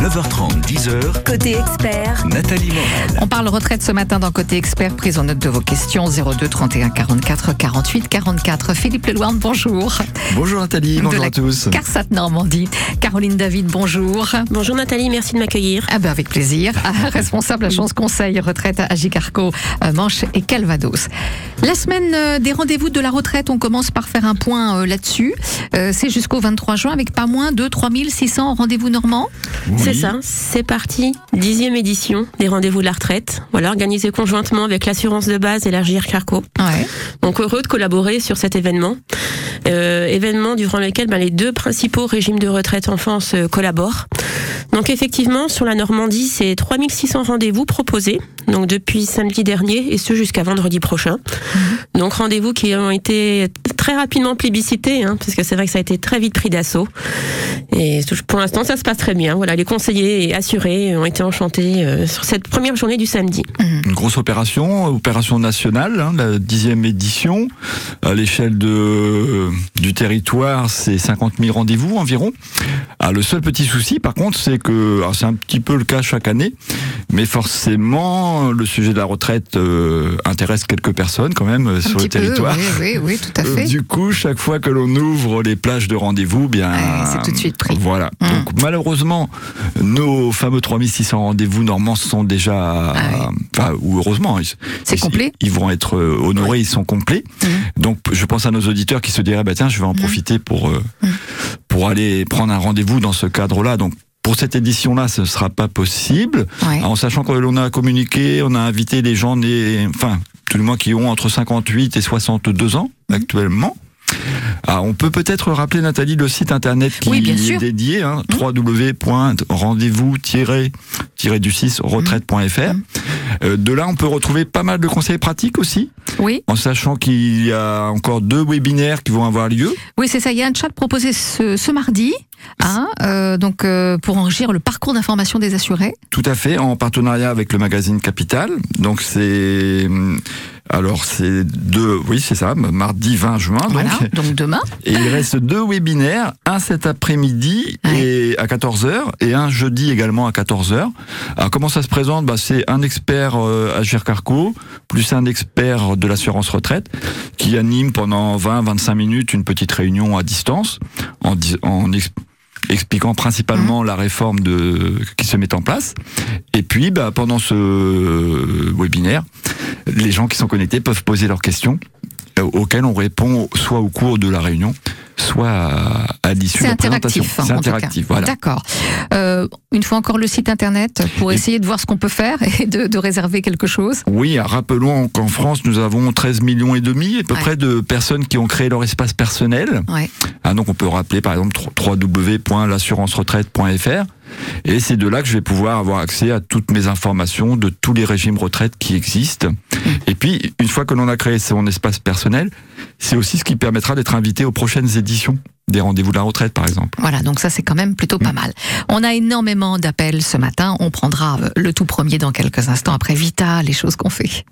9h30, 10h. Côté expert, Nathalie Morel. On parle retraite ce matin dans Côté Expert. Prise en note de vos questions 02 31 44 48 44. Philippe Lelouarn, bonjour. Bonjour Nathalie, De bonjour la à tous. CARSAT Normandie. Caroline David, bonjour. Bonjour Nathalie, merci de m'accueillir. Ah ben avec plaisir. Ah, Responsable agence conseil retraite à Gicarco, euh, Manche et Calvados. La semaine euh, des rendez-vous de la retraite, on commence par faire un point euh, là-dessus. C'est jusqu'au 23 juin avec pas moins de 3600 rendez-vous normands. C'est ça, c'est parti. Dixième édition des rendez-vous de la retraite. Voilà, organisé conjointement avec l'assurance de base et la GIR Carco. Ouais. Donc heureux de collaborer sur cet événement. Euh, événement durant lequel ben, les deux principaux régimes de retraite enfance euh, collaborent. Donc effectivement, sur la Normandie, c'est 3600 rendez-vous proposés, donc depuis samedi dernier et ce jusqu'à vendredi prochain. Donc rendez-vous qui ont été très rapidement plébiscités, hein, parce que c'est vrai que ça a été très vite pris d'assaut. Et pour l'instant, ça se passe très bien. Voilà, les conseillers et assurés ont été enchantés euh, sur cette première journée du samedi. Une grosse opération, opération nationale, hein, la dixième édition. À l'échelle de du territoire, c'est 50 000 rendez-vous environ. Ah, le seul petit souci, par contre, c'est que c'est un petit peu le cas chaque année, mais forcément, le sujet de la retraite euh, intéresse quelques personnes quand même euh, Un sur petit le territoire. peu, oui, oui, oui, tout à Euh, fait. Du coup, chaque fois que l'on ouvre les plages de rendez-vous, bien, Ouais, c'est tout de suite pris. Voilà. Mm. Donc malheureusement, nos fameux 3600 rendez-vous normands sont déjà, Ah enfin, ou heureusement, C'est complet Ils vont être euh, honorés, ils sont complets. Mm. Donc je pense à nos auditeurs qui se diraient, bah tiens, je vais en profiter pour euh, pour aller prendre un rendez-vous dans ce cadre-là. Donc pour cette édition-là, ce ne sera pas possible. Ouais. En sachant que l'on a communiqué, on a invité les gens nés, enfin, tout le moins qui ont entre 58 et 62 ans actuellement. Ah, on peut peut-être rappeler Nathalie le site internet qui Oui, bien est dédié, hein, Mhm. www.rendez-vous-du6retraite.fr. Mhm. Euh, de là, on peut retrouver pas mal de conseils pratiques aussi, Oui, en sachant qu'il y a encore deux webinaires qui vont avoir lieu. oui, c'est ça. Il y a un chat proposé ce, ce mardi, hein, euh, donc euh, pour enrichir le parcours d'information des assurés. Tout à fait, en partenariat avec le magazine Capital. Donc c'est alors c'est deux, oui c'est ça, mardi 20 juin. Voilà, Donc, donc demain. et il reste deux webinaires, un cet après-midi Ouais. et à 14h et un jeudi également à 14h. Alors comment ça se présente? Bah, C'est un expert euh, à Carco plus un expert de l'assurance retraite qui anime pendant 20-25 minutes une petite réunion à distance en, en expliquant principalement la réforme de, qui se met en place. Et puis bah, pendant ce webinaire, les gens qui sont connectés peuvent poser leurs questions euh, auxquelles on répond soit au cours de la réunion, soit à, à l'issue de C'est la présentation. hein, C'est interactif, voilà. D'accord. Euh, une fois encore le site internet pour Et- essayer de voir ce qu'on peut faire et de, de réserver quelque chose. Oui, ah, rappelons qu'en France, nous avons 13 millions et demi à peu Ouais. près de personnes qui ont créé leur espace personnel. Ouais. Ah, donc on peut rappeler par exemple www.l'assurance-retraite.fr et c'est de là que je vais pouvoir avoir accès à toutes mes informations de tous les régimes retraite qui existent. Et puis, une fois que l'on a créé son espace personnel, c'est aussi ce qui permettra d'être invité aux prochaines éditions des rendez-vous de la retraite, par exemple. Voilà, donc ça c'est quand même plutôt Mm. pas mal. On a énormément d'appels ce matin. On prendra euh, le tout premier dans quelques instants après Vita, les choses qu'on fait.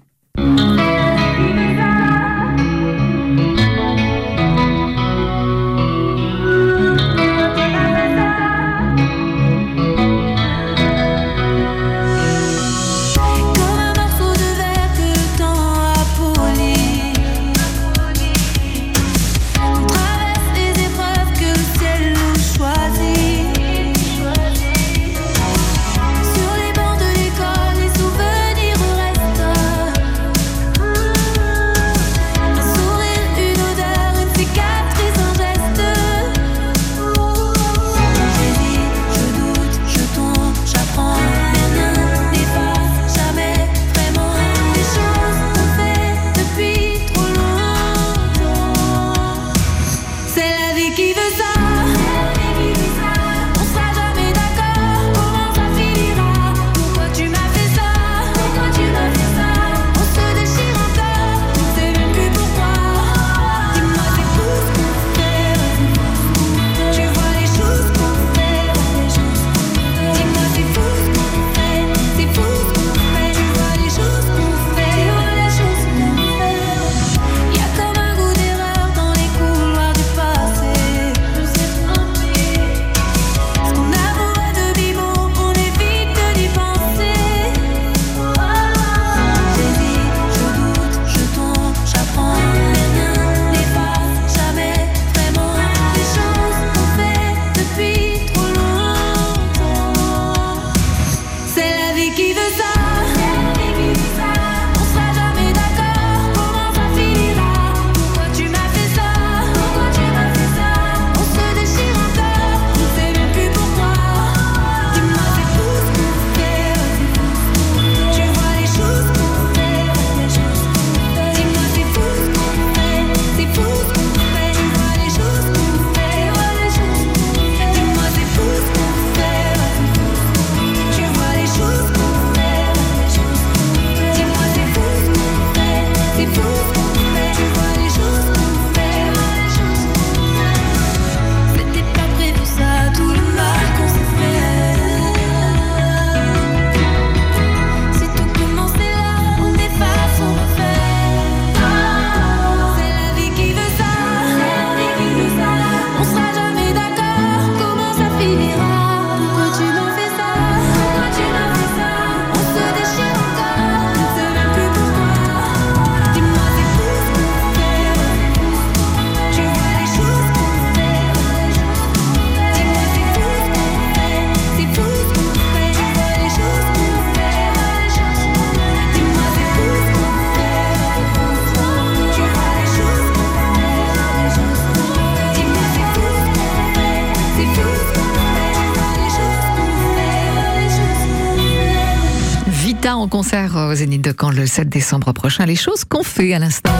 En concert au Zénith de Caen le 7 décembre prochain. Les choses qu'on fait à l'instant.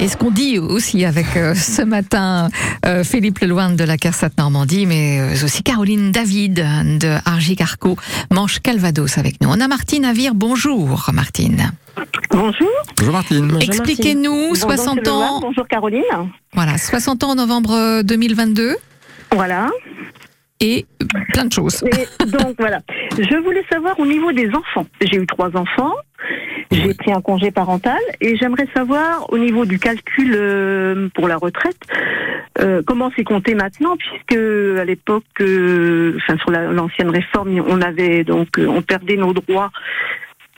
Et ce qu'on dit aussi avec euh, ce matin euh, Philippe Leloin de la CARSAT Normandie, mais euh, aussi Caroline David de Argy-Carco, Manche Calvados avec nous. On a Martine Avire. Bonjour Martine. Bonjour. Bonjour Martine. Bonjour, Expliquez-nous, Bonjour, 60 c'est Leloir. ans, Bonjour Caroline. voilà, 60 ans en novembre 2022 Voilà. Et plein de choses. Et donc voilà. Je voulais savoir au niveau des enfants. J'ai eu trois enfants. J'ai pris un congé parental et j'aimerais savoir au niveau du calcul euh, pour la retraite euh, comment c'est compté maintenant puisque à l'époque, euh, enfin sur la- l'ancienne réforme, on avait donc on perdait nos droits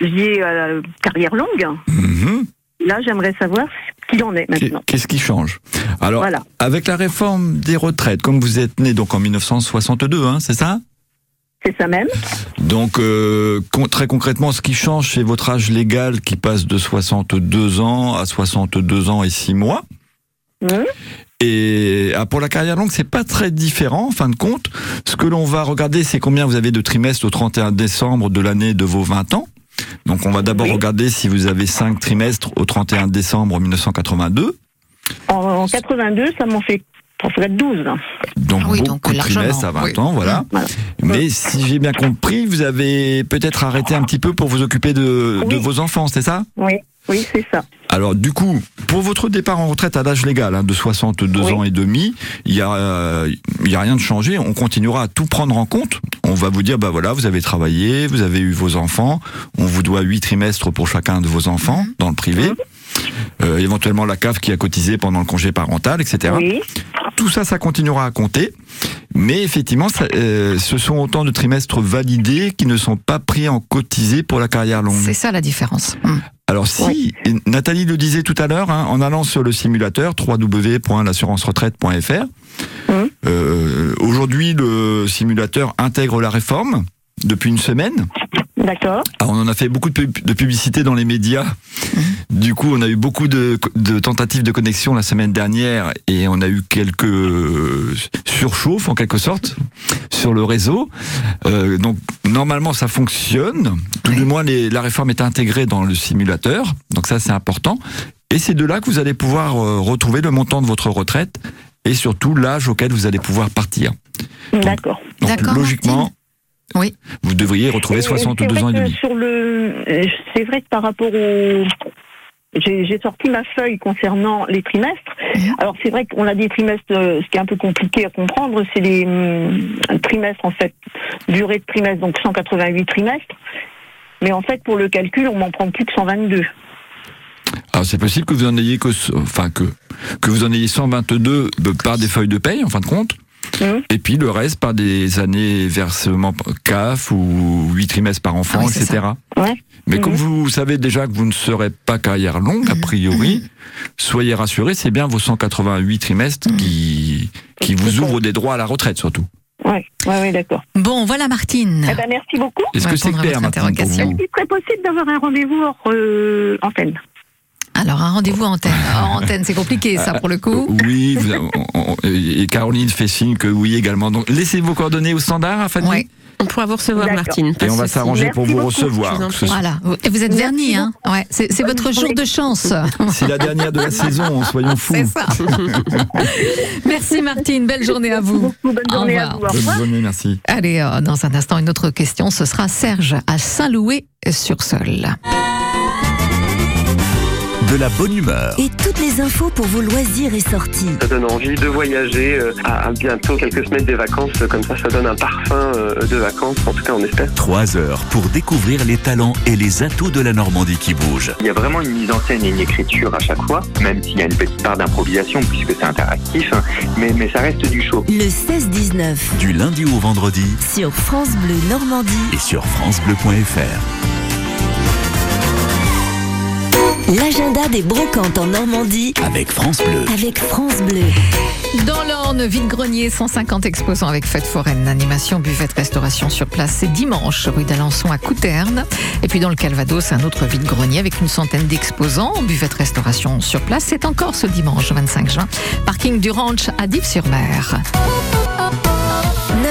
liés à la carrière longue. Mhm. Là, j'aimerais savoir qu'il en est maintenant. Qu'est-ce qui change Alors, Voilà. avec la réforme des retraites, comme vous êtes né donc en 1962, hein, c'est ça? C'est ça même. Donc, euh, très concrètement, ce qui change, c'est votre âge légal qui passe de 62 ans à 62 ans et 6 mois. Et ah, pour la carrière longue, c'est pas très différent, en fin de compte. Ce que l'on va regarder, c'est combien vous avez de trimestres au 31 décembre de l'année de vos 20 ans. Donc, on va d'abord Oui. regarder si vous avez 5 trimestres au 31 décembre 1982. En, en 82, ça m'en fait, ça ferait 12. Donc, Ah oui, beaucoup donc de trimestres à 20 oui. ans, voilà. Voilà. Mais si j'ai bien compris, vous avez peut-être arrêté un petit peu pour vous occuper de, de vos enfants, c'est ça? Oui, oui, c'est ça. Alors du coup, pour votre départ en retraite à l'âge légal hein, de 62 Oui. ans et demi, il y a euh, y a rien de changé. On continuera à tout prendre en compte. On va vous dire bah voilà, vous avez travaillé, vous avez eu vos enfants, on vous doit huit trimestres pour chacun de vos enfants Mhm. dans le privé. Euh, éventuellement la CAF qui a cotisé pendant le congé parental, etc. Oui, Tout ça, ça continuera à compter. Mais effectivement, ça, euh, ce sont autant de trimestres validés qui ne sont pas pris en cotisé pour la carrière longue. C'est ça la différence. Hum. Alors si, Nathalie le disait tout à l'heure, hein, en allant sur le simulateur www.l'assuranceretraite.fr, euh, aujourd'hui le simulateur intègre la réforme depuis une semaine. D'accord. Alors, on en a fait beaucoup de, pub- de publicité dans les médias. Du coup, on a eu beaucoup de, de tentatives de connexion la semaine dernière et on a eu quelques surchauffes en quelque sorte sur le réseau. Euh, donc normalement, ça fonctionne. Tout du moins, les- la réforme est intégrée dans le simulateur. Donc ça, c'est important. Et c'est de là que vous allez pouvoir euh, retrouver le montant de votre retraite et surtout l'âge auquel vous allez pouvoir partir. D'accord. Donc logiquement, Oui. vous devriez retrouver Et- et 62 c'est ans vrai et que demi. Sur le, euh, c'est vrai que par rapport au, j'ai j'ai sorti ma feuille concernant les trimestres. Alors c'est vrai qu'on a des trimestres, euh, ce qui est un peu compliqué à comprendre, c'est les hum, trimestres en fait, durée de trimestre, donc 188 trimestres. Mais en fait, pour le calcul, on m'en prend plus que 122. Alors c'est possible que vous en ayez que, enfin que que vous en ayez 122 par des feuilles de paye en fin de compte, Mhm. et puis le reste par des années versement CAF ou 8 trimestres par enfant, Ah oui, etc. Ouais. Mais comme vous savez déjà que vous ne serez pas carrière longue a priori, soyez rassurés, c'est bien vos 188 trimestres qui qui vous ouvrent des droits à la retraite surtout. Ouais, ouais, ouais, d'accord. Bon, voilà Martine. Eh ben, merci beaucoup. Est-ce que c'est clair votre maintenant pour interrogation. vous Il serait possible d'avoir un rendez-vous hors euh, antenne. Alors, un rendez-vous en antenne. En antenne, c'est compliqué, ça, pour le coup. Oui, on- on- et Caroline fait signe que oui également. Donc laissez vos coordonnées au standard, hein, Fanny. Ouais. On pourra vous recevoir. Martine. Et on va s'arranger pour vous beaucoup. recevoir. Voilà. Et vous êtes vernis, hein Ouais. C'est votre jour de chance. C'est la dernière de la saison, soyons fous. C'est ça. Merci Martine. Belle journée à vous. Beaucoup, bonne Au journée à vous. Bonne journée, merci. Allez, euh, dans un instant, une autre question. Ce sera Serge à Saint-Louis-sur-Seul. De la bonne humeur. Et toutes les infos pour vos loisirs et sorties. Ça donne envie de voyager euh, à, à bientôt quelques semaines des vacances. Comme ça, ça donne un parfum euh, de vacances. En tout cas, on espère. Trois heures pour découvrir les talents et les atouts de la Normandie qui bouge. Il y a vraiment une mise en scène et une écriture à chaque fois, même s'il y a une petite part d'improvisation puisque c'est interactif, mais, mais ça reste du show. Le 16-19 Du lundi au vendredi sur France Bleu Normandie. et sur francebleu.fr. L'agenda des brocantes en Normandie Avec France Bleu. avec France Bleu. Dans l'Orne, vide-grenier, 150 exposants avec fête foraine, animation, buvette, restauration sur place. C'est dimanche, rue d'Alençon à Couterne. Et puis dans le Calvados, un autre vide-grenier avec une centaine d'exposants, buvette, restauration sur place. C'est encore ce dimanche 25 juin. Parking du Ranch à Dives-sur-Mer.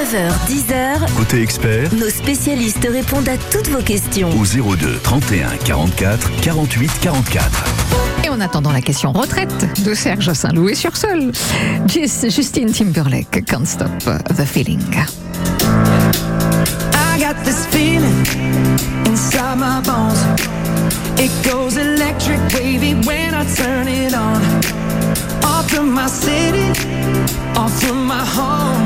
9h, 10h, Côté expert, nos spécialistes répondent à toutes vos questions. au 02 31 44 48 44. Et en attendant la question retraite de Serge Saint-Louis sur Seul, Jus- Justine Timberlake, Can't Stop the Feeling. I got this feeling inside my bones. It goes electric wavy when I turn it on. Off from my city, off from my home.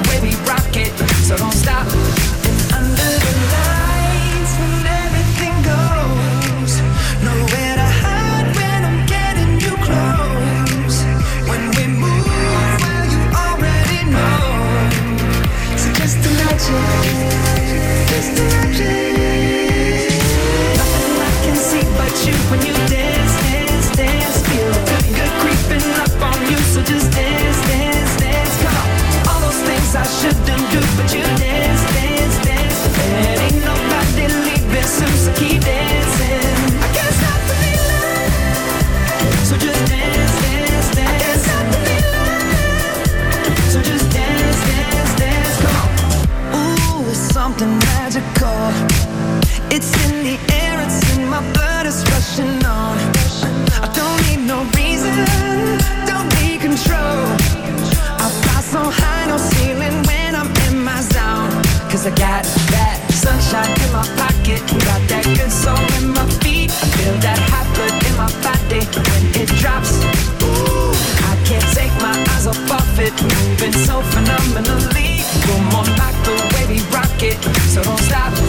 my blood, it's rushing on. I don't need no reason, don't need control. I fly so high, no ceiling when I'm in my zone. Cause I got that sunshine in my pocket, got that good soul in my feet. I feel that hot blood in my body when it drops. Ooh, I can't take my eyes off of it, moving so phenomenally. Come on, like the way we rock it, so don't stop.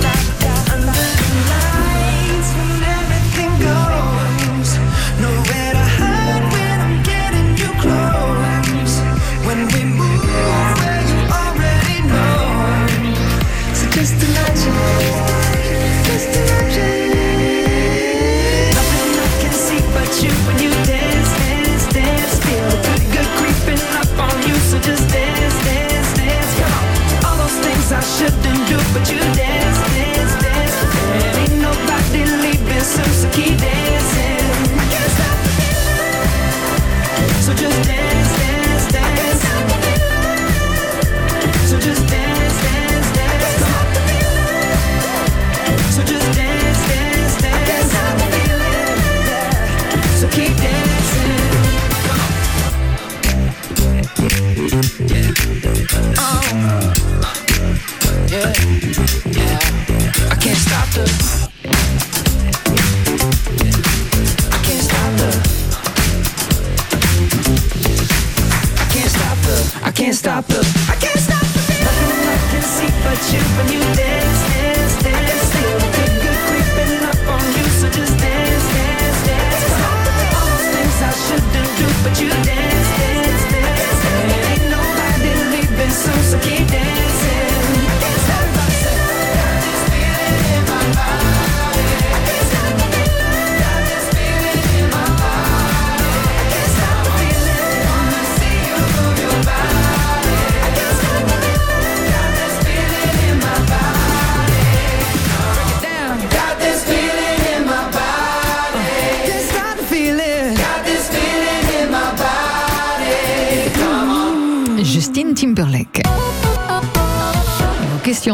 See but you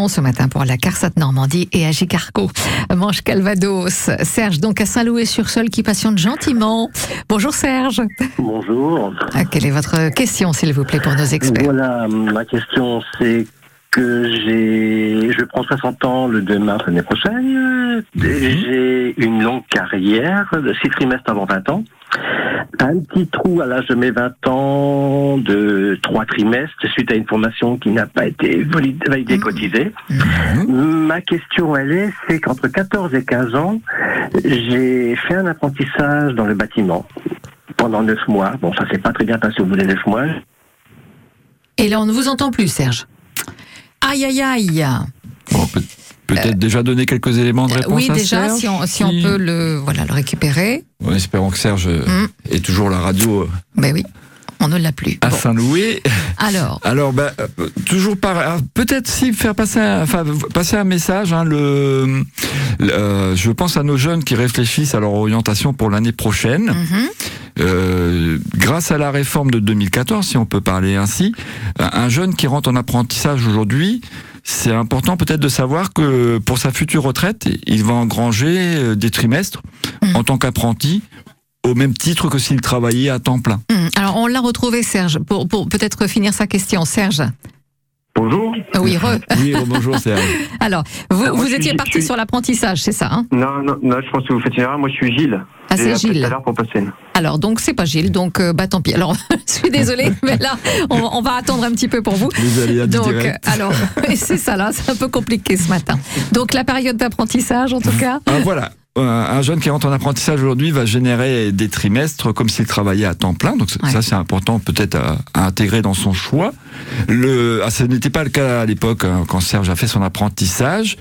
ce matin pour la CARSAT Normandie et Agicarco. Manche Calvados. Serge, donc à Saint-Louis-sur-Seul, qui patiente gentiment. Bonjour Serge. Bonjour. Ah, quelle est votre question, s'il vous plaît, pour nos experts Voilà, ma question c'est que j'ai, je prends 60 ans le 2 mars l'année prochaine. J'ai une longue carrière de 6 trimestres avant 20 ans. Un petit trou à l'âge de mes 20 ans de 3 trimestres suite à une formation qui n'a pas été validée, validée cotisée. Ma question, elle est, c'est qu'entre 14 et 15 ans, j'ai fait un apprentissage dans le bâtiment pendant 9 mois. Bon, ça s'est pas très bien passé au bout des 9 mois. Et là, on ne vous entend plus, Serge. Aïe, aïe, aïe. Bon, peut- Peut-être déjà donner quelques éléments de réponse Euh, Oui, à déjà, Serge, si on, si on peut le, voilà, le récupérer. En espérant que Serge euh, Mm. ait toujours la radio euh, Ben oui, on ne l'a plus. à Bon. Saint-Louis. Alors, Alors, bah, euh, toujours par, peut-être si faire passer, un, enfin, passer un message. Hein, le, le- euh, je pense à nos jeunes qui réfléchissent à leur orientation pour l'année prochaine. mhm, Euh, grâce à la réforme de 2014, si on peut parler ainsi, un un jeune qui rentre en apprentissage aujourd'hui, c'est important peut-être de savoir que pour sa future retraite, il va engranger euh, des trimestres Mhm. en tant qu'apprenti au même titre que s'il travaillait à temps plein. hum, alors on l'a retrouvé, Serge, pour, pour peut-être finir sa question. Serge. Bonjour. Oui, re. Oui, bonjour Serge. Alors, vous, Alors, vous étiez suis- parti suis- sur l'apprentissage, c'est ça hein Non, non, non, je pense que vous faites une erreur. Moi, je suis Gilles. Ah, c'est Gilles. tout à l'heure pour passer. Alors, donc, c'est pas Gilles, donc, euh, bah tant pis. Alors, je suis désolée, mais là, on, on va attendre un petit peu pour vous. Les aléas du Donc, direct. euh, alors, c'est ça là, c'est un peu compliqué ce matin. Donc, la période d'apprentissage, en tout cas. Ah, voilà. Un un jeune qui rentre en apprentissage aujourd'hui va générer des trimestres comme s'il travaillait à temps plein. Donc Ouais. ça, c'est important peut-être à, à intégrer dans son choix. Le, ah, ce n'était pas le cas à l'époque hein, quand Serge a fait son apprentissage.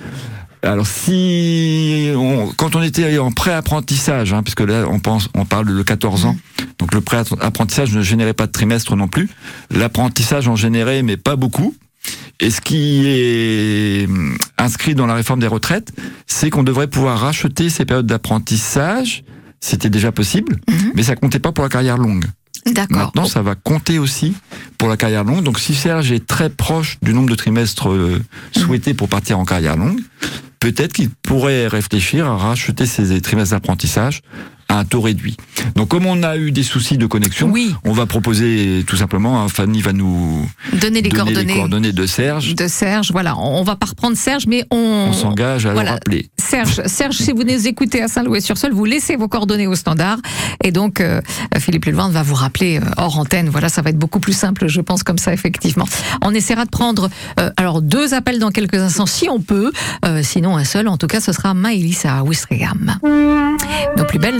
Alors si on, quand on était en pré-apprentissage, hein, puisque là on pense, on parle de 14 ans, donc le pré-apprentissage ne générait pas de trimestre non plus. L'apprentissage en générait, mais pas beaucoup. Et ce qui est hum, inscrit dans la réforme des retraites, c'est qu'on devrait pouvoir racheter ces périodes d'apprentissage. C'était déjà possible, Mhm. mais ça comptait pas pour la carrière longue. D'accord. Maintenant, ça va compter aussi pour la carrière longue. Donc, si Serge est très proche du nombre de trimestres euh, souhaités pour partir en carrière longue, peut-être qu'il pourrait réfléchir à racheter ces trimestres d'apprentissage à un taux réduit. Donc, comme on a eu des soucis de connexion, Oui. on va proposer tout simplement, hein, Fanny va nous Donner les donner coordonnées les coordonnées de Serge. de Serge. Voilà, on, va pas reprendre Serge, mais on. On s'engage à Voilà. le rappeler. Serge, Serge, si vous nous écoutez à Saint-Louis-sur-Seul, vous laissez vos coordonnées au standard. Et donc, euh, Philippe Lelevin va vous rappeler euh, hors antenne. Voilà, ça va être beaucoup plus simple, je pense, comme ça, effectivement. On essaiera de prendre, euh, alors, deux appels dans quelques instants, si on peut. Sinon, un seul. En tout cas, ce sera Maëlys à Ouistreham. Nos plus belles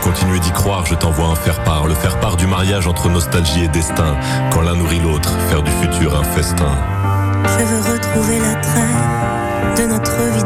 Pour continuer d'y croire, je t'envoie un faire-part. Le faire-part du mariage entre nostalgie et destin. Quand l'un nourrit l'autre, faire du futur un festin. Je veux retrouver l'attrait de notre vie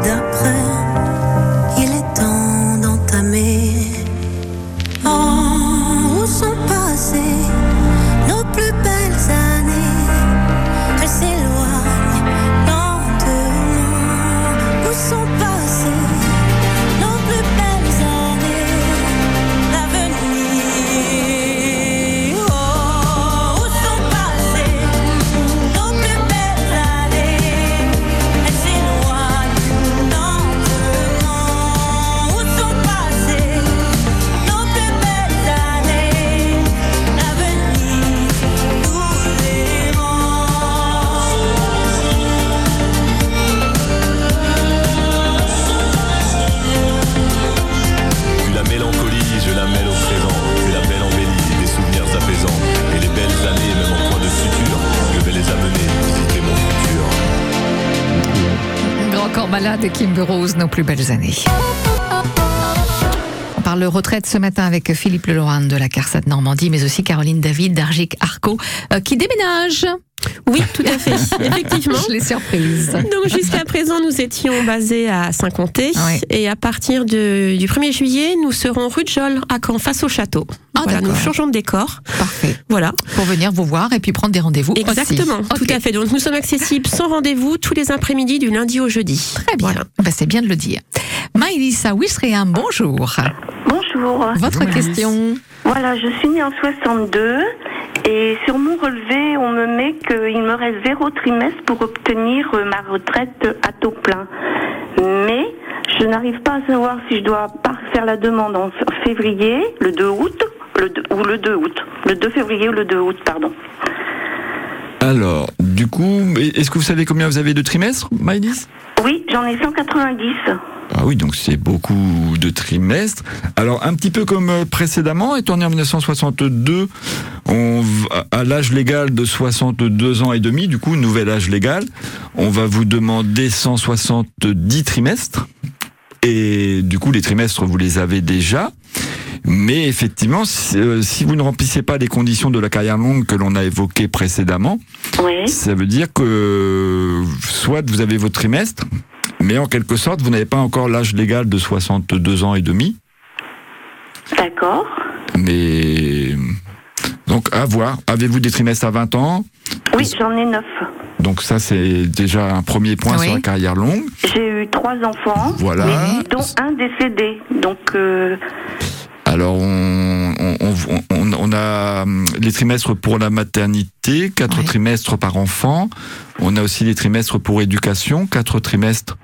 Kim Burroughs, nos plus belles années. On parle retraite ce matin avec Philippe Leloran de la CARSAT Normandie, mais aussi Caroline David d'Argic Arco, euh, qui déménage. Oui, tout à fait. Effectivement. Je l'ai surprise. Donc jusqu'à présent, nous étions basés à Saint-Comté Ouais. et à partir de- du 1er juillet, nous serons rue de Jolle à Caen, face au château. Ah, voilà, nous changeons de décor. Parfait. Voilà, Pour venir vous voir et puis prendre des rendez-vous. exactement, tout à fait. Donc nous sommes accessibles sans rendez-vous tous les après-midi du lundi au jeudi. Très bien. Voilà. Ben, c'est bien de le dire. Maïlissa Wissréam, bonjour. Bonjour. Votre question Voilà, je suis née en 62 et sur mon relevé, on me met qu'il me reste zéro trimestre pour obtenir euh, ma retraite à taux plein. Mais je n'arrive pas à savoir si je dois faire la demande en février, le 2 août, le 2 ou le 2 août. Le 2 février ou le 2 août, pardon. Alors, du coup, est-ce que vous savez combien vous avez de trimestres, Maïlis Oui, j'en ai 190. Ah oui, donc c'est beaucoup de trimestres. Alors, un petit peu comme euh, précédemment, étant né en 1962, on, à l'âge légal de 62 ans et demi, du coup, nouvel âge légal, on va vous demander 170 trimestres. Et du coup, les trimestres, vous les avez déjà. Mais effectivement, si, euh, si vous ne remplissez pas les conditions de la carrière longue que l'on a évoquées précédemment, Oui. ça veut dire que soit vous avez votre trimestre, mais en quelque sorte, vous n'avez pas encore l'âge légal de 62 ans et demi. D'accord. Mais donc à voir. Avez-vous des trimestres à 20 ans? Oui, j'en ai 9. Donc ça, c'est déjà un premier point Oui. sur la carrière longue. J'ai eu trois enfants, Voilà. mais dont un décédé. Donc, euh, Alors on, on, on- on- on a hum, les trimestres pour la maternité, quatre trimestres par enfant. On a aussi les trimestres pour éducation, quatre trimestres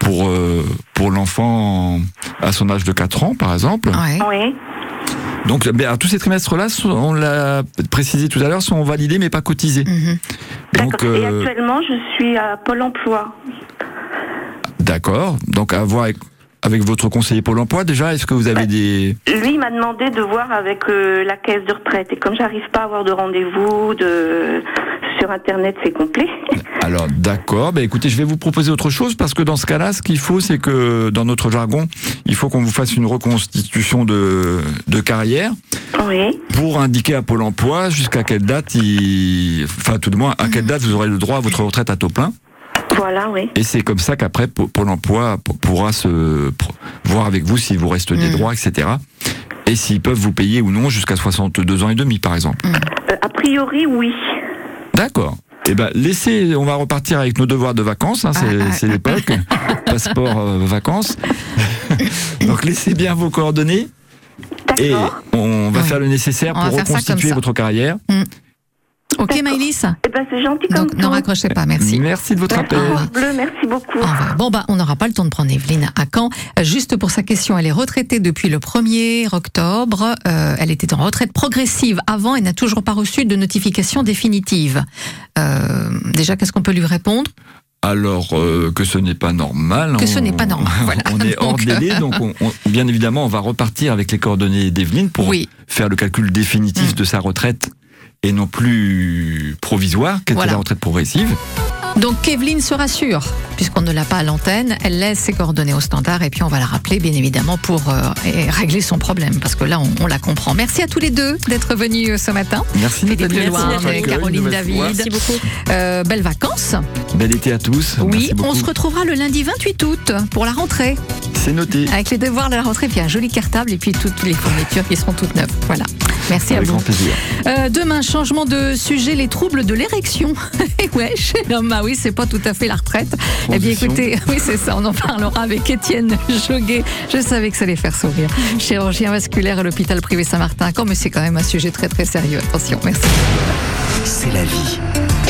pour euh, pour l'enfant à son âge de 4 ans, par exemple. Ouais. oui. Donc, ben, alors, tous ces trimestres-là, on l'a précisé tout à l'heure, sont validés mais pas cotisés. Mhm. Donc, D'accord. Et euh, actuellement, je suis à Pôle emploi. d'accord. Donc, à voir avec, avec votre conseiller Pôle Emploi, déjà, est-ce que vous avez des Lui m'a demandé de voir avec euh, la caisse de retraite. Et comme j'arrive pas à avoir de rendez-vous de... sur Internet, c'est complet. Alors, d'accord. Ben, écoutez, je vais vous proposer autre chose parce que dans ce cas-là, ce qu'il faut, c'est que dans notre jargon, il faut qu'on vous fasse une reconstitution de, de carrière oui. pour indiquer à Pôle Emploi jusqu'à quelle date il, enfin, tout de moins, à quelle date vous aurez le droit à votre retraite à taux plein. Voilà, oui. Et c'est comme ça qu'après, Pôle emploi pourra se voir avec vous s'il vous reste des Mhm. droits, etc. Et s'ils peuvent vous payer ou non jusqu'à 62 ans et demi, par exemple. Euh, a priori, oui. D'accord. Eh ben, laissez, on va repartir avec nos devoirs de vacances, hein, c'est Ah, ah, c'est l'époque. Passeport euh, vacances. Donc laissez bien vos coordonnées et on va Oui. faire le nécessaire On pour reconstituer votre carrière. Ok. Maïlis Eh ben, c'est gentil comme Donc, ne raccrochez pas, merci. Merci de votre Merci, appel. Bleu, merci beaucoup. Au revoir. Bon, bah, on n'aura pas le temps de prendre Evelyne à Caen. Juste pour sa question, elle est retraitée depuis le 1er octobre. Euh, elle était en retraite progressive avant et n'a toujours pas reçu de notification définitive. Euh, déjà, qu'est-ce qu'on peut lui répondre? Alors euh, que ce n'est pas normal. Que ce n'est pas normal, voilà. on est hors délai, donc on- on- bien évidemment, on va repartir avec les coordonnées d'Evelyne pour Oui. faire le calcul définitif Mm. de sa retraite et non plus provisoire, qu'était Voilà. la retraite progressive. Donc Evelyne se rassure, puisqu'on ne l'a pas à l'antenne, elle laisse ses coordonnées au standard et puis on va la rappeler bien évidemment pour euh, régler son problème, parce que là on, on la comprend. Merci à tous les deux d'être venus euh, ce matin. Merci Philippe. Leloir Caroline David. Merci beaucoup. Euh, belles vacances. Bel été à tous. Oui, on se retrouvera le lundi 28 août pour la rentrée, C'est noté. avec les devoirs de la rentrée, puis un joli cartable et puis toutes les fournitures qui seront toutes neuves. Voilà. Merci à Avec vous. grand plaisir. Euh, demain, changement de sujet, les troubles de l'érection. Et l'homme, ah oui, c'est pas tout à fait la retraite. Eh bien, écoutez, oui, c'est ça, on en parlera avec Étienne Joguet. Je savais que ça allait faire sourire. Chirurgien vasculaire à l'hôpital privé Saint-Martin. Comme mais c'est quand même un sujet très très sérieux. Attention, merci. C'est la vie.